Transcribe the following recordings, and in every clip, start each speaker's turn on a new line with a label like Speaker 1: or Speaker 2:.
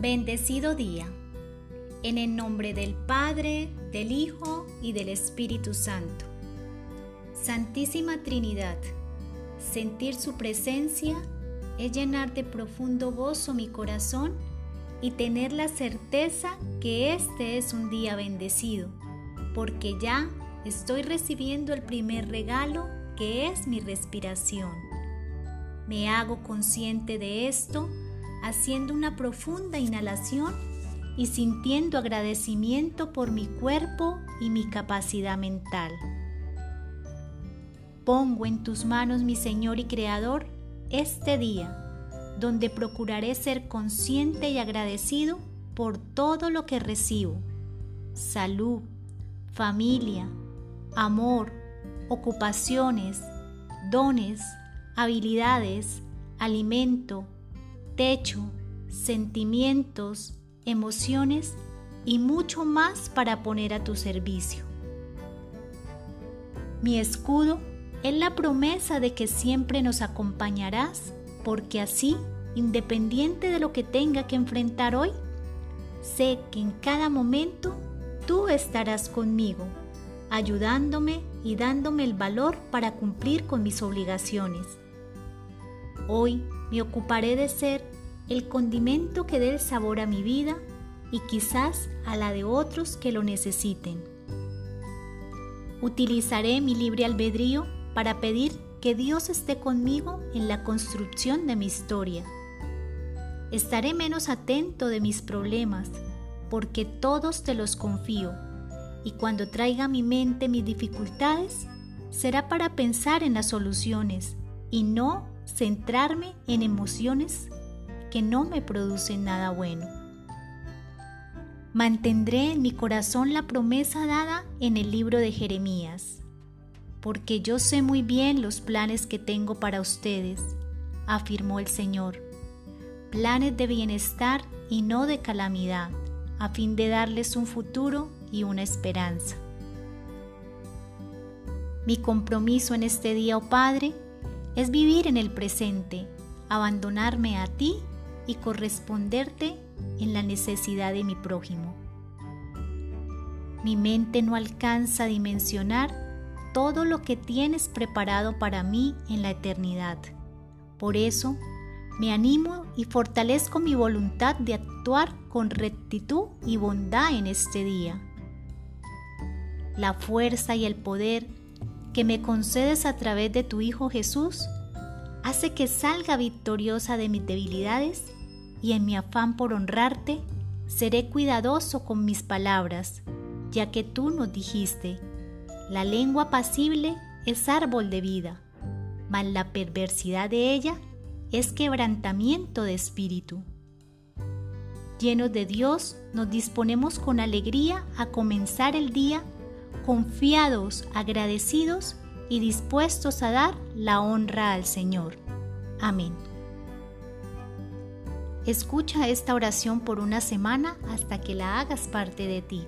Speaker 1: Bendecido día. En el nombre del Padre, del Hijo y del Espíritu Santo. Santísima Trinidad, sentir su presencia es llenar de profundo gozo mi corazón y tener la certeza que este es un día bendecido, porque ya estoy recibiendo el primer regalo que es mi respiración. Me hago consciente de esto haciendo una profunda inhalación y sintiendo agradecimiento por mi cuerpo y mi capacidad mental. Pongo en tus manos, mi Señor y Creador, este día, donde procuraré ser consciente y agradecido por todo lo que recibo. Salud, familia, amor, ocupaciones, dones, habilidades, alimento, techo, sentimientos, emociones y mucho más para poner a tu servicio. Mi escudo es la promesa de que siempre nos acompañarás, porque así, independiente de lo que tenga que enfrentar hoy, sé que en cada momento tú estarás conmigo, ayudándome y dándome el valor para cumplir con mis obligaciones. Hoy me ocuparé de ser el condimento que dé el sabor a mi vida y quizás a la de otros que lo necesiten. Utilizaré mi libre albedrío para pedir que Dios esté conmigo en la construcción de mi historia. Estaré menos atento de mis problemas porque todos te los confío y cuando traiga a mi mente mis dificultades será para pensar en las soluciones y no centrarme en emociones que no me producen nada bueno. Mantendré en mi corazón la promesa dada en el libro de Jeremías, porque yo sé muy bien los planes que tengo para ustedes, afirmó el Señor, planes de bienestar y no de calamidad, a fin de darles un futuro y una esperanza. Mi compromiso en este día, oh Padre, es vivir en el presente, abandonarme a ti y corresponderte en la necesidad de mi prójimo. Mi mente no alcanza a dimensionar todo lo que tienes preparado para mí en la eternidad. Por eso, me animo y fortalezco mi voluntad de actuar con rectitud y bondad en este día. La fuerza y el poder que me concedes a través de tu Hijo Jesús hace que salga victoriosa de mis debilidades y en mi afán por honrarte, seré cuidadoso con mis palabras, ya que tú nos dijiste, la lengua pasible es árbol de vida, mas la perversidad de ella es quebrantamiento de espíritu. Llenos de Dios, nos disponemos con alegría a comenzar el día confiados, agradecidos y dispuestos a dar la honra al Señor. Amén. Escucha esta oración por una semana hasta que la hagas parte de ti.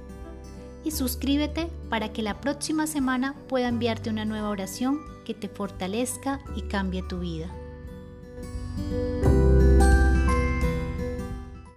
Speaker 1: Y suscríbete para que la próxima semana pueda enviarte una nueva oración que te fortalezca y cambie tu vida.